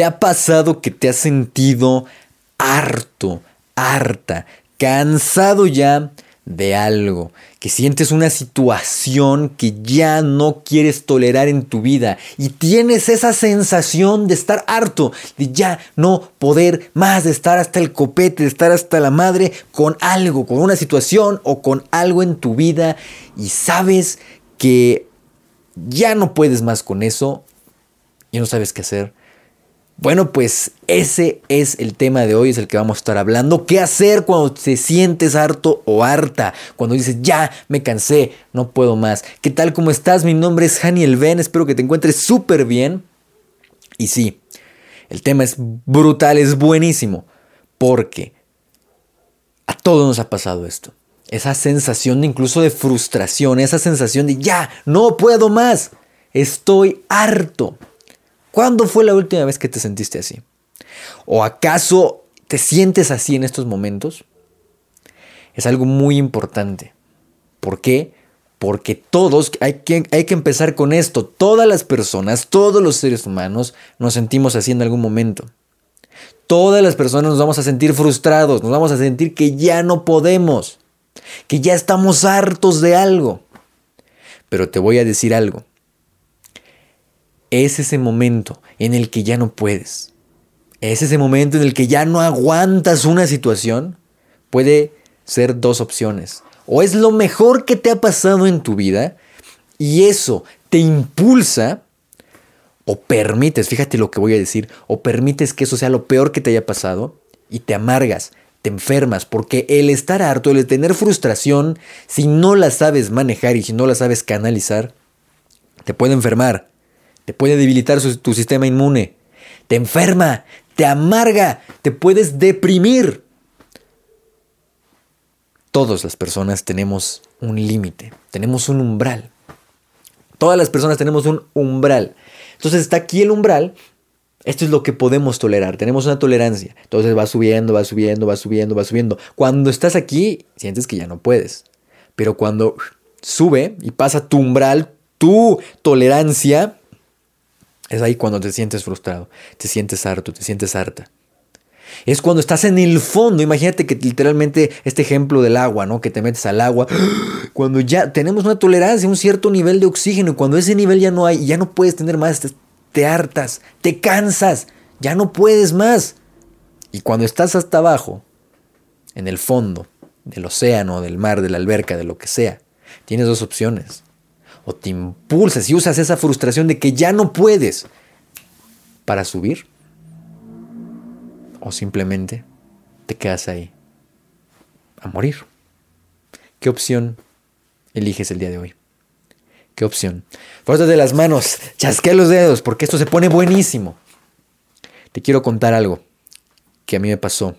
¿Te ha pasado que te has sentido harto, harta, cansado ya de algo, que sientes una situación que ya no quieres tolerar en tu vida y tienes esa sensación de estar harto, de ya no poder más, de estar hasta el copete, de estar hasta la madre con algo, con una situación o con algo en tu vida y sabes que ya no puedes más con eso y no sabes qué hacer bueno, pues ese es el tema de hoy, es el que vamos a estar hablando. ¿Qué hacer cuando te sientes harto o harta? Cuando dices, ya, me cansé, no puedo más. ¿Qué tal? ¿Cómo estás? Mi nombre es Haniel Ben, espero que te encuentres súper bien. Y sí, el tema es brutal, es buenísimo, porque a todos nos ha pasado esto. Esa sensación de incluso de frustración, esa sensación de, ya, no puedo más, estoy harto. ¿Cuándo fue la última vez que te sentiste así? ¿O acaso te sientes así en estos momentos? Es algo muy importante. ¿Por qué? Porque todos, hay que, hay que empezar con esto, todas las personas, todos los seres humanos nos sentimos así en algún momento. Todas las personas nos vamos a sentir frustrados, nos vamos a sentir que ya no podemos, que ya estamos hartos de algo. Pero te voy a decir algo es ese momento en el que ya no puedes. Es ese momento en el que ya no aguantas una situación. Puede ser dos opciones. O es lo mejor que te ha pasado en tu vida y eso te impulsa o permites, fíjate lo que voy a decir, o permites que eso sea lo peor que te haya pasado y te amargas, te enfermas, porque el estar harto, el tener frustración, si no la sabes manejar y si no la sabes canalizar, te puede enfermar te puede debilitar tu sistema inmune, te enferma, te amarga, te puedes deprimir. Todas las personas tenemos un límite, tenemos un umbral. Todas las personas tenemos un umbral. Entonces está aquí el umbral. Esto es lo que podemos tolerar. Tenemos una tolerancia. Entonces va subiendo, va subiendo, va subiendo, va subiendo. Cuando estás aquí, sientes que ya no puedes. Pero cuando sube y pasa tu umbral, tu tolerancia, es ahí cuando te sientes frustrado, te sientes harto, te sientes harta. Es cuando estás en el fondo, imagínate que literalmente este ejemplo del agua, ¿no? Que te metes al agua, cuando ya tenemos una tolerancia, un cierto nivel de oxígeno, y cuando ese nivel ya no hay, ya no puedes tener más, te, te hartas, te cansas, ya no puedes más. Y cuando estás hasta abajo, en el fondo del océano, del mar, de la alberca, de lo que sea, tienes dos opciones o te impulsas y usas esa frustración de que ya no puedes para subir o simplemente te quedas ahí a morir. ¿Qué opción eliges el día de hoy? ¿Qué opción? de las manos, chasquea los dedos porque esto se pone buenísimo. Te quiero contar algo que a mí me pasó.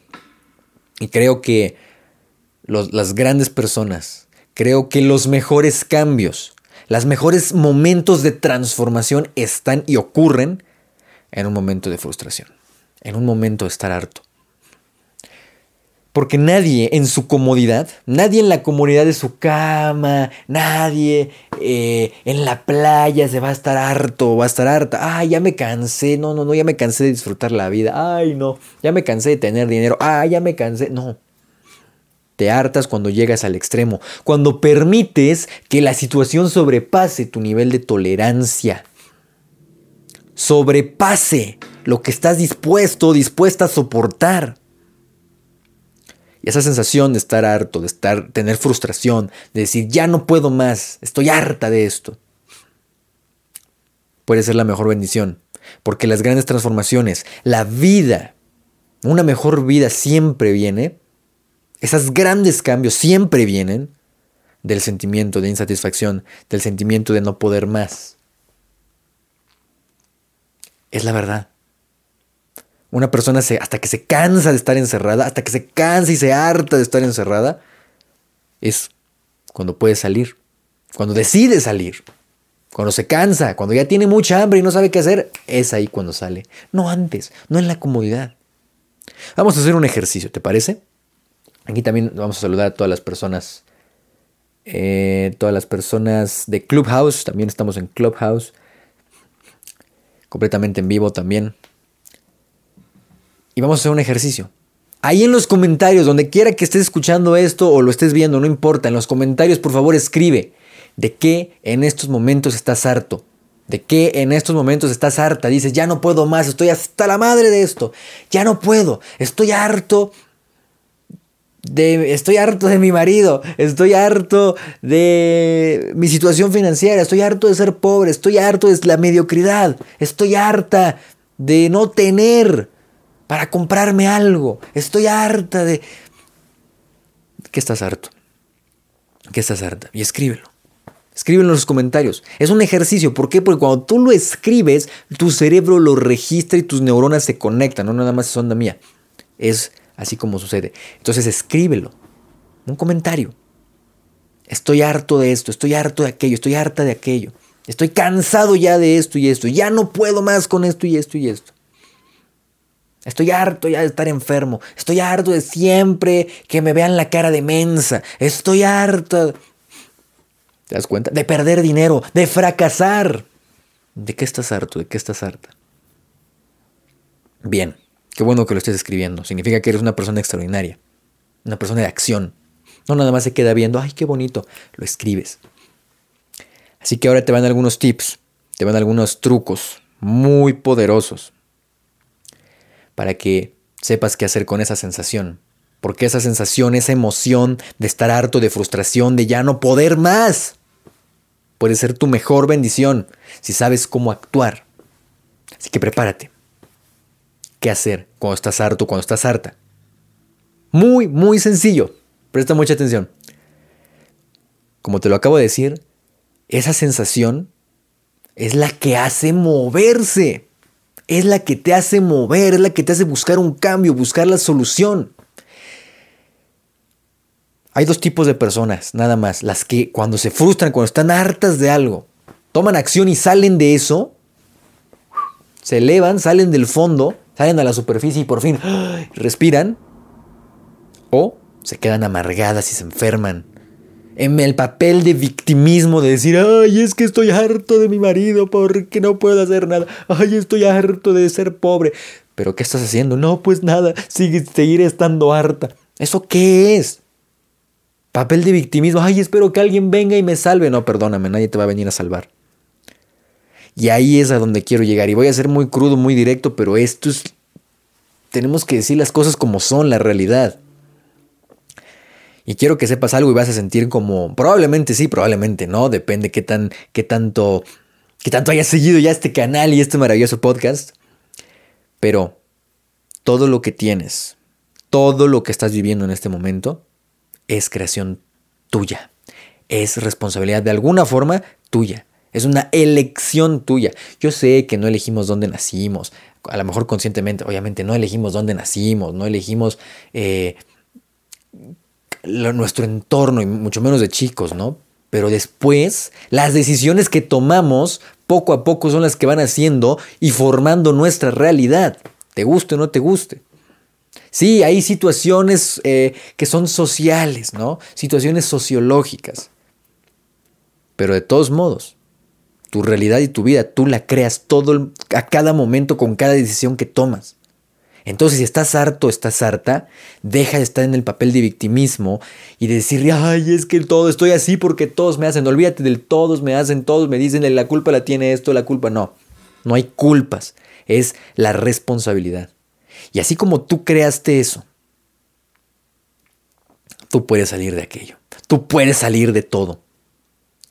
Y creo que las grandes personas, creo que los mejores cambios los mejores momentos de transformación están y ocurren en un momento de frustración, en un momento de estar harto. Porque nadie en su comodidad, nadie en la comodidad de su cama, nadie eh, en la playa se va a estar harto, va a estar harta. Ay, ya me cansé, no, no, no, ya me cansé de disfrutar la vida. Ay, no, ya me cansé de tener dinero. Ay, ya me cansé. No, te hartas cuando llegas al extremo, cuando permites que la situación sobrepase tu nivel de tolerancia. Sobrepase lo que estás dispuesto dispuesta a soportar. Y esa sensación de estar harto, de estar, tener frustración, de decir, ya no puedo más, estoy harta de esto, puede ser la mejor bendición. Porque las grandes transformaciones, la vida, una mejor vida siempre viene esos grandes cambios siempre vienen del sentimiento de insatisfacción, del sentimiento de no poder más. Es la verdad. Una persona se, hasta que se cansa de estar encerrada, hasta que se cansa y se harta de estar encerrada, es cuando puede salir, cuando decide salir, cuando se cansa, cuando ya tiene mucha hambre y no sabe qué hacer, es ahí cuando sale. No antes, no en la comodidad. Vamos a hacer un ejercicio, ¿te parece? Aquí también vamos a saludar a todas las personas. Eh, todas las personas de Clubhouse. También estamos en Clubhouse. Completamente en vivo también. Y vamos a hacer un ejercicio. Ahí en los comentarios, donde quiera que estés escuchando esto o lo estés viendo, no importa, en los comentarios por favor escribe de qué en estos momentos estás harto. De qué en estos momentos estás harta. Dices, ya no puedo más, estoy hasta la madre de esto. Ya no puedo, estoy harto de, estoy harto de mi marido, estoy harto de mi situación financiera, estoy harto de ser pobre, estoy harto de la mediocridad, estoy harta de no tener para comprarme algo, estoy harta de... ¿Qué estás harto? ¿Qué estás harta? Y escríbelo. Escríbelo en los comentarios. Es un ejercicio. ¿Por qué? Porque cuando tú lo escribes, tu cerebro lo registra y tus neuronas se conectan. No nada más es onda mía. Es así como sucede. Entonces escríbelo. Un comentario. Estoy harto de esto, estoy harto de aquello, estoy harta de aquello. Estoy cansado ya de esto y esto. Ya no puedo más con esto y esto y esto. Estoy harto ya de estar enfermo. Estoy harto de siempre que me vean la cara de mensa. Estoy harto. ¿Te das cuenta? De perder dinero, de fracasar. ¿De qué estás harto? ¿De qué estás harta? Bien. Qué bueno que lo estés escribiendo. Significa que eres una persona extraordinaria. Una persona de acción. No nada más se queda viendo, ay, qué bonito. Lo escribes. Así que ahora te van algunos tips, te van algunos trucos muy poderosos para que sepas qué hacer con esa sensación. Porque esa sensación, esa emoción de estar harto, de frustración, de ya no poder más, puede ser tu mejor bendición si sabes cómo actuar. Así que prepárate qué hacer cuando estás harto, cuando estás harta. Muy, muy sencillo. Presta mucha atención. Como te lo acabo de decir, esa sensación es la que hace moverse. Es la que te hace mover, es la que te hace buscar un cambio, buscar la solución. Hay dos tipos de personas, nada más. Las que cuando se frustran, cuando están hartas de algo, toman acción y salen de eso, se elevan, salen del fondo salen a la superficie y por fin respiran, o se quedan amargadas y se enferman. En el papel de victimismo de decir, ay, es que estoy harto de mi marido porque no puedo hacer nada. Ay, estoy harto de ser pobre. ¿Pero qué estás haciendo? No, pues nada, sigue, seguir estando harta. ¿Eso qué es? Papel de victimismo. Ay, espero que alguien venga y me salve. No, perdóname, nadie te va a venir a salvar. Y ahí es a donde quiero llegar. Y voy a ser muy crudo, muy directo, pero esto es... Tenemos que decir las cosas como son, la realidad. Y quiero que sepas algo y vas a sentir como... Probablemente sí, probablemente no. Depende qué, tan, qué tanto... Qué tanto hayas seguido ya este canal y este maravilloso podcast. Pero todo lo que tienes, todo lo que estás viviendo en este momento, es creación tuya. Es responsabilidad de alguna forma tuya. Es una elección tuya. Yo sé que no elegimos dónde nacimos. A lo mejor conscientemente, obviamente, no elegimos dónde nacimos, no elegimos eh, nuestro entorno, y mucho menos de chicos, ¿no? Pero después, las decisiones que tomamos poco a poco son las que van haciendo y formando nuestra realidad, te guste o no te guste. Sí, hay situaciones eh, que son sociales, ¿no? Situaciones sociológicas. Pero de todos modos, tu realidad y tu vida, tú la creas todo a cada momento con cada decisión que tomas. Entonces, si estás harto, estás harta, deja de estar en el papel de victimismo y de decir, ay, es que todo estoy así porque todos me hacen. Olvídate del todos me hacen, todos me dicen, la culpa la tiene esto, la culpa no. No hay culpas, es la responsabilidad. Y así como tú creaste eso, tú puedes salir de aquello. Tú puedes salir de todo.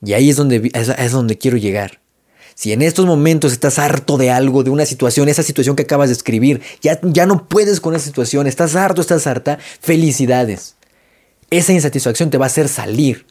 Y ahí es donde, es, donde quiero llegar. Si en estos momentos estás harto de algo, de una situación, esa situación que acabas de escribir, ya, ya no puedes con esa situación, estás harto, estás harta, felicidades. Esa insatisfacción te va a hacer salir.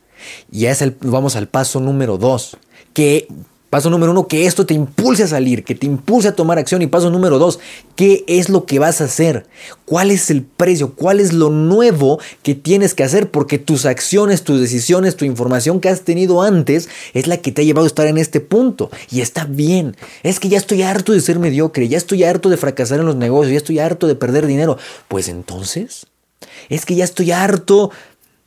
Y ya es el, vamos al paso número dos, que Paso número uno, que esto te impulse a salir, que te impulse a tomar acción. Y paso número dos, ¿qué es lo que vas a hacer? ¿Cuál es el precio? ¿Cuál es lo nuevo que tienes que hacer? Porque tus acciones, tus decisiones, tu información que has tenido antes es la que te ha llevado a estar en este punto. Y está bien. Es que ya estoy harto de ser mediocre, ya estoy harto de fracasar en los negocios, ya estoy harto de perder dinero. Pues entonces, es que ya estoy harto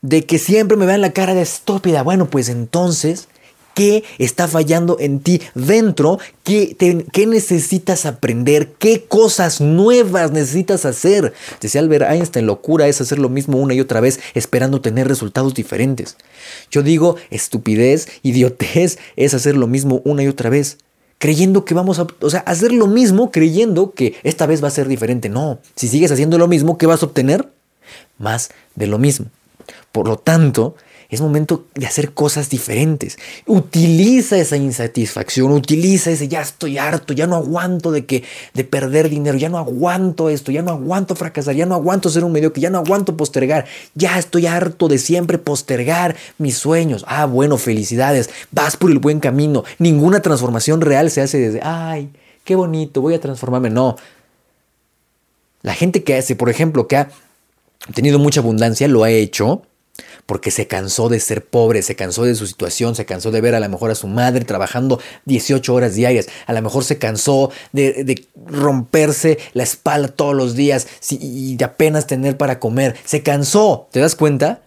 de que siempre me vean la cara de estúpida. Bueno, pues entonces ¿Qué está fallando en ti dentro? ¿Qué, ¿Qué, necesitas aprender? ¿Qué cosas nuevas necesitas hacer? Decía Albert Einstein, locura es hacer lo mismo una y otra vez esperando tener resultados diferentes. Yo digo, estupidez, idiotez es hacer lo mismo una y otra vez creyendo que vamos a, o sea, hacer lo mismo creyendo que esta vez va a ser diferente. No, si sigues haciendo lo mismo, ¿qué vas a obtener? Más de lo mismo. Por lo tanto, es momento de hacer cosas diferentes. Utiliza esa insatisfacción, utiliza ese ya estoy harto, ya no aguanto de que de perder dinero, ya no aguanto esto, ya no aguanto fracasar, ya no aguanto ser un mediocre, ya no aguanto postergar, ya estoy harto de siempre postergar mis sueños. Ah, bueno, felicidades, vas por el buen camino. Ninguna transformación real se hace desde, ay, qué bonito, voy a transformarme. No. La gente que hace, por ejemplo, que ha tenido mucha abundancia, lo ha hecho porque se cansó de ser pobre, se cansó de su situación, se cansó de ver a lo mejor a su madre trabajando 18 horas diarias, a lo mejor se cansó de, romperse la espalda todos los días y de apenas tener para comer, se cansó, ¿te das cuenta?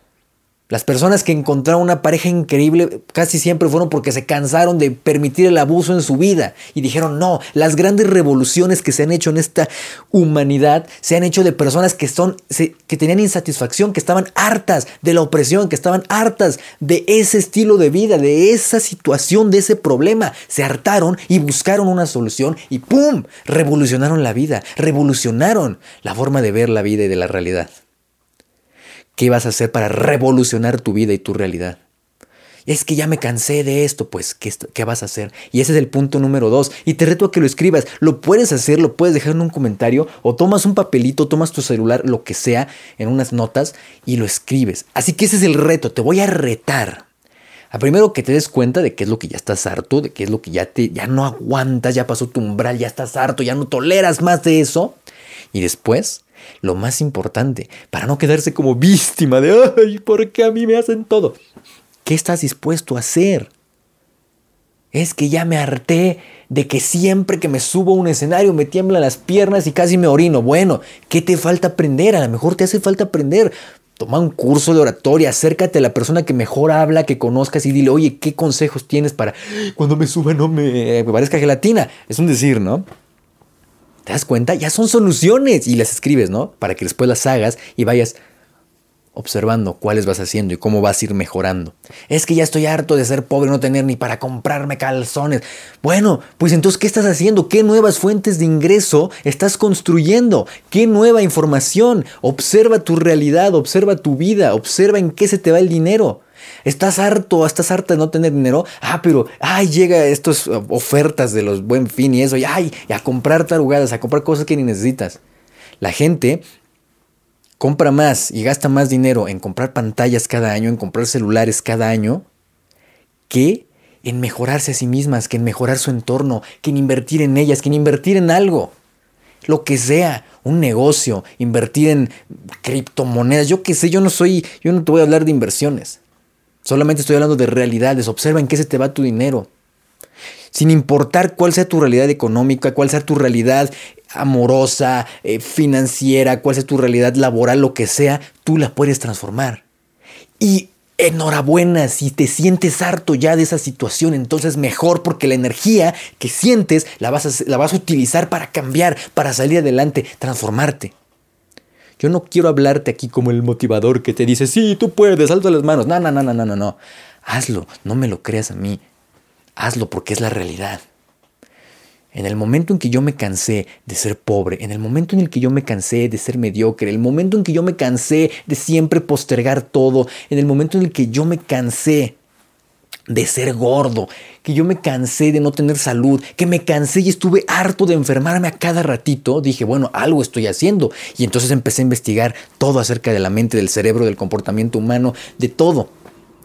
Las personas que encontraron una pareja increíble casi siempre fueron porque se cansaron de permitir el abuso en su vida y dijeron, no, las grandes revoluciones que se han hecho en esta humanidad se han hecho de personas que, son, que tenían insatisfacción, que estaban hartas de la opresión, que estaban hartas de ese estilo de vida, de esa situación, de ese problema. Se hartaron y buscaron una solución y ¡pum! Revolucionaron la vida, revolucionaron la forma de ver la vida y de la realidad. ¿Qué vas a hacer para revolucionar tu vida y tu realidad? Es que ya me cansé de esto, pues, ¿qué, ¿qué, vas a hacer? Y ese es el punto número dos. Y te reto a que lo escribas. Lo puedes hacer, lo puedes dejar en un comentario o tomas un papelito, tomas tu celular, lo que sea, en unas notas y lo escribes. Así que ese es el reto. Te voy a retar. A primero que te des cuenta de qué es lo que ya estás harto, de qué es lo que ya, te, ya no aguantas, ya pasó tu umbral, ya estás harto, ya no toleras más de eso. Y después lo más importante, para no quedarse como víctima de, ay, ¿por qué a mí me hacen todo? ¿Qué estás dispuesto a hacer? Es que ya me harté de que siempre que me subo a un escenario me tiemblan las piernas y casi me orino. Bueno, ¿qué te falta aprender? A lo mejor te hace falta aprender. Toma un curso de oratoria, acércate a la persona que mejor habla, que conozcas y dile, oye, ¿qué consejos tienes para cuando me suba no me, me parezca gelatina? Es un decir, ¿no? ¿Te das cuenta? Ya son soluciones y las escribes, ¿no? Para que después las hagas y vayas observando cuáles vas haciendo y cómo vas a ir mejorando. Es que ya estoy harto de ser pobre no tener ni para comprarme calzones. Bueno, pues entonces, ¿qué estás haciendo? ¿Qué nuevas fuentes de ingreso estás construyendo? ¿Qué nueva información? Observa tu realidad, observa tu vida, observa en qué se te va el dinero. Estás harto, estás harta de no tener dinero. Ah, pero, ay, llega estas ofertas de los buen fin y eso. Y, ay, a comprar tarugadas, a comprar cosas que ni necesitas. La gente compra más y gasta más dinero en comprar pantallas cada año, en comprar celulares cada año, que en mejorarse a sí mismas, que en mejorar su entorno, que en invertir en ellas, que en invertir en algo. Lo que sea, un negocio, invertir en criptomonedas, yo qué sé, yo no soy, yo no te voy a hablar de inversiones. Solamente estoy hablando de realidades. Observa en qué se te va tu dinero. Sin importar cuál sea tu realidad económica, cuál sea tu realidad amorosa, eh, financiera, cuál sea tu realidad laboral, lo que sea, tú la puedes transformar. Y enhorabuena, si te sientes harto ya de esa situación, entonces mejor porque la energía que sientes la vas a, la vas a utilizar para cambiar, para salir adelante, transformarte. Yo no quiero hablarte aquí como el motivador que te dice, sí, tú puedes, alza las manos. No, no, no, no, no, no, no. Hazlo, no me lo creas a mí. Hazlo porque es la realidad. En el momento en que yo me cansé de ser pobre, en el momento en el que yo me cansé de ser mediocre, en el momento en que yo me cansé de siempre postergar todo, en el momento en el que yo me cansé de ser gordo, que yo me cansé de no tener salud, que me cansé y estuve harto de enfermarme a cada ratito, dije, bueno, algo estoy haciendo. Y entonces empecé a investigar todo acerca de la mente, del cerebro, del comportamiento humano, de todo.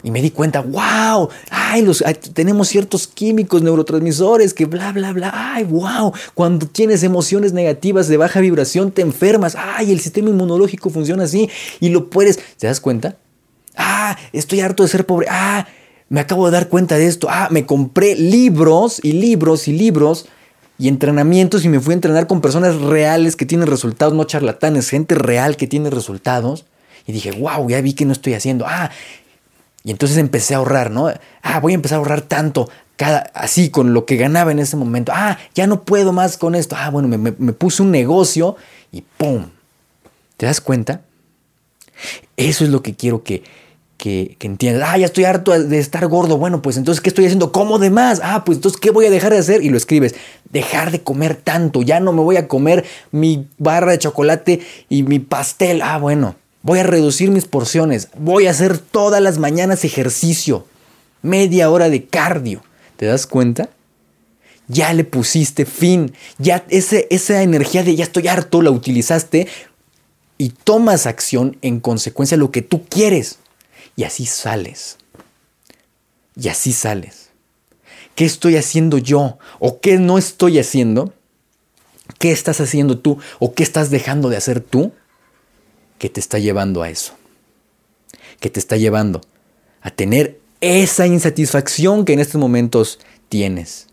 Y me di cuenta, wow, ay, los, tenemos ciertos químicos, neurotransmisores, que bla, bla, bla, ay, wow, cuando tienes emociones negativas de baja vibración te enfermas, ay, el sistema inmunológico funciona así y lo puedes, ¿te das cuenta? Ah, estoy harto de ser pobre, ah, me acabo de dar cuenta de esto. Ah, me compré libros y libros y libros y entrenamientos y me fui a entrenar con personas reales que tienen resultados, no charlatanes, gente real que tiene resultados. Y dije, wow, ya vi que no estoy haciendo. Ah, Y entonces empecé a ahorrar, ¿no? Ah, voy a empezar a ahorrar tanto, cada, así con lo que ganaba en ese momento. Ah, ya no puedo más con esto. Ah, bueno, me, puse un negocio y ¡pum! ¿Te das cuenta? Eso es lo que quiero que, que, que, entiendas. Ah, ya estoy harto de estar gordo. Bueno, pues entonces, ¿qué estoy haciendo? ¿Cómo de más? Ah, pues entonces, ¿qué voy a dejar de hacer? Y lo escribes. Dejar de comer tanto. Ya no me voy a comer mi barra de chocolate y mi pastel. Ah, bueno. Voy a reducir mis porciones. Voy a hacer todas las mañanas ejercicio. Media hora de cardio. ¿Te das cuenta? Ya le pusiste fin. Ya ese, esa energía de ya estoy harto la utilizaste y tomas acción en consecuencia de lo que tú quieres. Y así sales. Y así sales. ¿Qué estoy haciendo yo? ¿O qué no estoy haciendo? ¿Qué estás haciendo tú? ¿O qué estás dejando de hacer tú? Que te está llevando a eso. Que te está llevando a tener esa insatisfacción que en estos momentos tienes.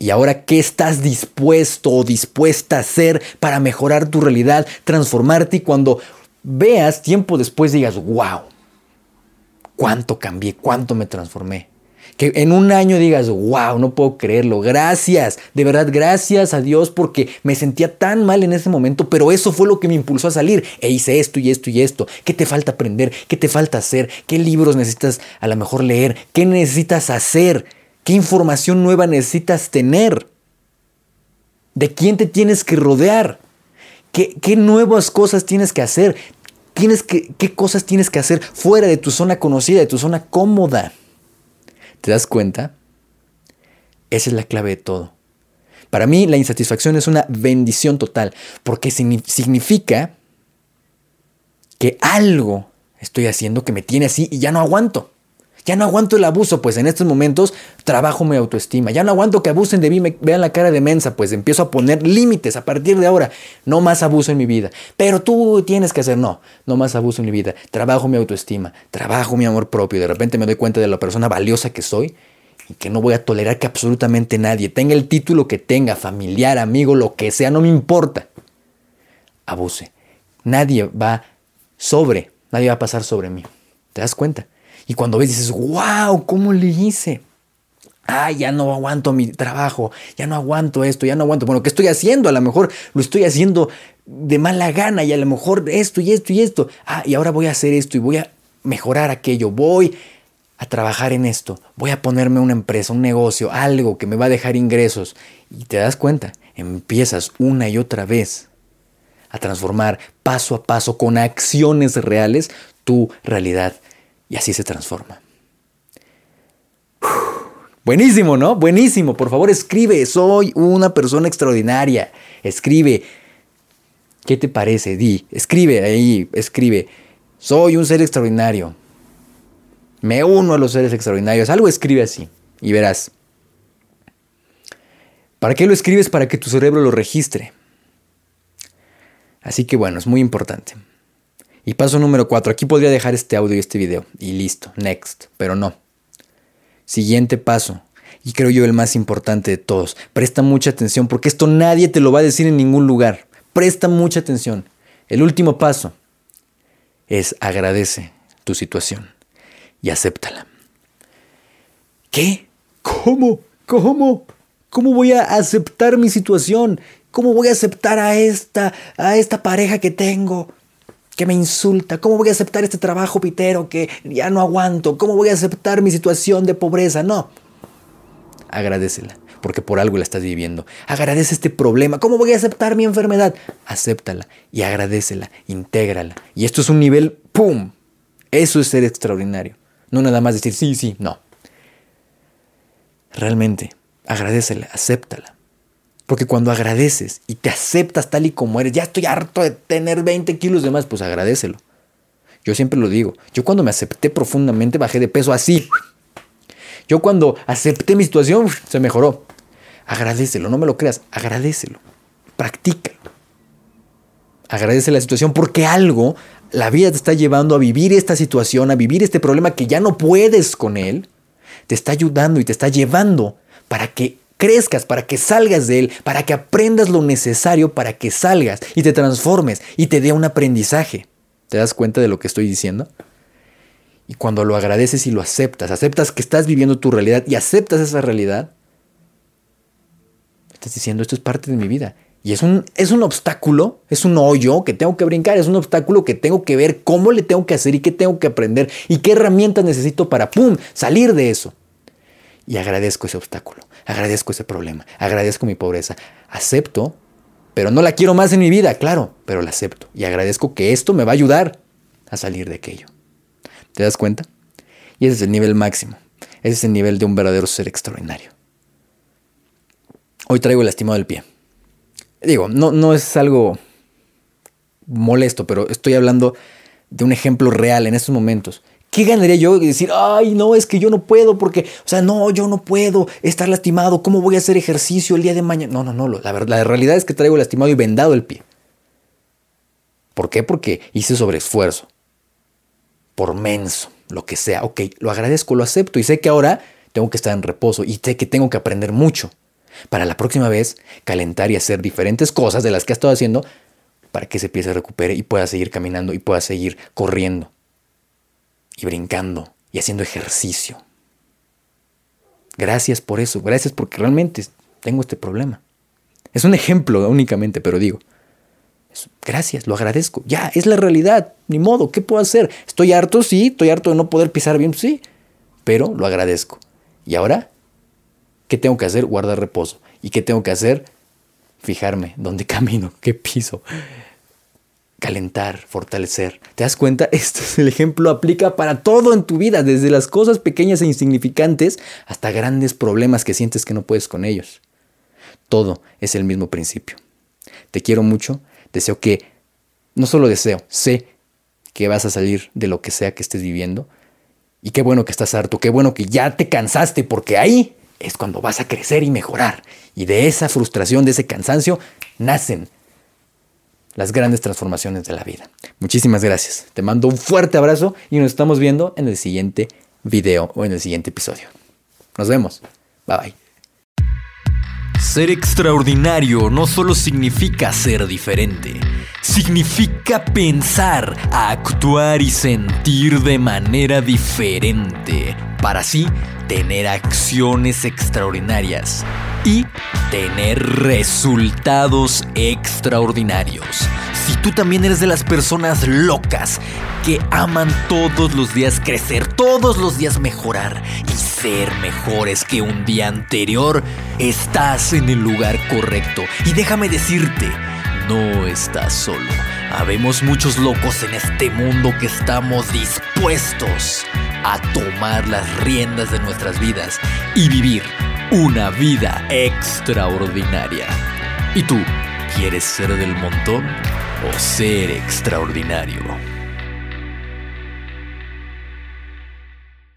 Y ahora, ¿qué estás dispuesto o dispuesta a hacer para mejorar tu realidad, transformarte y cuando veas tiempo después digas, wow, cuánto cambié, cuánto me transformé? Que en un año digas, wow, no puedo creerlo, gracias, de verdad, gracias a Dios porque me sentía tan mal en ese momento, pero eso fue lo que me impulsó a salir e hice esto y esto y esto. ¿Qué te falta aprender? ¿Qué te falta hacer? ¿Qué libros necesitas a lo mejor leer? ¿Qué necesitas hacer? ¿Qué información nueva necesitas tener? ¿De quién te tienes que rodear? ¿Qué, qué nuevas cosas tienes que hacer? Tienes que, ¿Qué cosas tienes que hacer fuera de tu zona conocida, de tu zona cómoda? ¿Te das cuenta? Esa es la clave de todo. Para mí la insatisfacción es una bendición total, porque significa que algo estoy haciendo que me tiene así y ya no aguanto. Ya no aguanto el abuso, pues en estos momentos trabajo mi autoestima. Ya no aguanto que abusen de mí, me vean la cara de mensa, pues empiezo a poner límites a partir de ahora. No más abuso en mi vida. Pero tú tienes que hacer, no, no más abuso en mi vida. Trabajo mi autoestima, trabajo mi amor propio. De repente me doy cuenta de la persona valiosa que soy y que no voy a tolerar que absolutamente nadie, tenga el título que tenga, familiar, amigo, lo que sea, no me importa. Abuse. Nadie va sobre, nadie va a pasar sobre mí. ¿Te das cuenta? Y cuando ves dices, wow, ¿cómo le hice? Ay, ya no aguanto mi trabajo, ya no aguanto esto, ya no aguanto. Bueno, ¿qué estoy haciendo? A lo mejor lo estoy haciendo de mala gana y a lo mejor esto y esto y esto. Ah, y ahora voy a hacer esto y voy a mejorar aquello. Voy a trabajar en esto. Voy a ponerme una empresa, un negocio, algo que me va a dejar ingresos. Y te das cuenta, empiezas una y otra vez a transformar paso a paso con acciones reales tu realidad y así se transforma. Buenísimo, ¿no? Buenísimo. Por favor, escribe. Soy una persona extraordinaria. Escribe. ¿Qué te parece? Di. Escribe ahí. Escribe. Soy un ser extraordinario. Me uno a los seres extraordinarios. Algo escribe así. Y verás. ¿Para qué lo escribes? Para que tu cerebro lo registre. Así que bueno, es muy importante. Y paso número 4. Aquí podría dejar este audio y este video. Y listo. Next. Pero no. Siguiente paso. Y creo yo el más importante de todos. Presta mucha atención porque esto nadie te lo va a decir en ningún lugar. Presta mucha atención. El último paso es agradece tu situación y acéptala. ¿Qué? ¿Cómo? ¿Cómo? ¿Cómo voy a aceptar mi situación? ¿Cómo voy a aceptar a esta, a esta pareja que tengo? Que me insulta? ¿Cómo voy a aceptar este trabajo pitero que ya no aguanto? ¿Cómo voy a aceptar mi situación de pobreza? No. Agradecela, porque por algo la estás viviendo. Agradece este problema. ¿Cómo voy a aceptar mi enfermedad? Acéptala y agradecela, intégrala. Y esto es un nivel, ¡pum! Eso es ser extraordinario. No nada más decir sí, sí, no. Realmente, agradecela, acéptala. Porque cuando agradeces y te aceptas tal y como eres, ya estoy harto de tener 20 kilos de más, pues agradecelo. Yo siempre lo digo. Yo cuando me acepté profundamente bajé de peso así. Yo cuando acepté mi situación se mejoró. Agradecelo, no me lo creas, agradecelo. Practícalo. Agradece la situación porque algo, la vida te está llevando a vivir esta situación, a vivir este problema que ya no puedes con él. Te está ayudando y te está llevando para que crezcas, para que salgas de él, para que aprendas lo necesario para que salgas y te transformes y te dé un aprendizaje. ¿Te das cuenta de lo que estoy diciendo? Y cuando lo agradeces y lo aceptas, aceptas que estás viviendo tu realidad y aceptas esa realidad, estás diciendo, esto es parte de mi vida. Y es un, es un obstáculo, es un hoyo que tengo que brincar, es un obstáculo que tengo que ver cómo le tengo que hacer y qué tengo que aprender y qué herramientas necesito para, ¡pum!, salir de eso. Y agradezco ese obstáculo, agradezco ese problema, agradezco mi pobreza, acepto, pero no la quiero más en mi vida, claro, pero la acepto y agradezco que esto me va a ayudar a salir de aquello. ¿Te das cuenta? Y ese es el nivel máximo, ese es el nivel de un verdadero ser extraordinario. Hoy traigo el lastimado del pie. Digo, no, no es algo molesto, pero estoy hablando de un ejemplo real en estos momentos. ¿Qué ganaría yo de decir, ay, no, es que yo no puedo porque, o sea, no, yo no puedo estar lastimado, ¿cómo voy a hacer ejercicio el día de mañana? No, no, no, la, la realidad es que traigo lastimado y vendado el pie. ¿Por qué? Porque hice sobreesfuerzo, por menso, lo que sea. Ok, lo agradezco, lo acepto y sé que ahora tengo que estar en reposo y sé que tengo que aprender mucho para la próxima vez calentar y hacer diferentes cosas de las que ha estado haciendo para que ese pie se recupere y pueda seguir caminando y pueda seguir corriendo y brincando y haciendo ejercicio. Gracias por eso, gracias porque realmente tengo este problema. Es un ejemplo únicamente, pero digo, gracias, lo agradezco. Ya, es la realidad, ni modo, ¿qué puedo hacer? Estoy harto, sí, estoy harto de no poder pisar bien, sí, pero lo agradezco. Y ahora ¿Qué tengo que hacer? Guardar reposo. ¿Y qué tengo que hacer? Fijarme dónde camino, qué piso. Calentar, fortalecer. ¿Te das cuenta? Este es el ejemplo, aplica para todo en tu vida, desde las cosas pequeñas e insignificantes hasta grandes problemas que sientes que no puedes con ellos. Todo es el mismo principio. Te quiero mucho, deseo que, no solo deseo, sé que vas a salir de lo que sea que estés viviendo. Y qué bueno que estás harto, qué bueno que ya te cansaste, porque ahí es cuando vas a crecer y mejorar. Y de esa frustración, de ese cansancio, nacen las grandes transformaciones de la vida. Muchísimas gracias. Te mando un fuerte abrazo y nos estamos viendo en el siguiente video o en el siguiente episodio. Nos vemos. Bye bye. Ser extraordinario no solo significa ser diferente, significa pensar, actuar y sentir de manera diferente, para así tener acciones extraordinarias y tener resultados extraordinarios. Si tú también eres de las personas locas que aman todos los días crecer, todos los días mejorar y ser mejores que un día anterior, estás en el lugar correcto. Y déjame decirte, no estás solo. Habemos muchos locos en este mundo que estamos dispuestos a tomar las riendas de nuestras vidas y vivir una vida extraordinaria. ¿Y tú quieres ser del montón o ser extraordinario?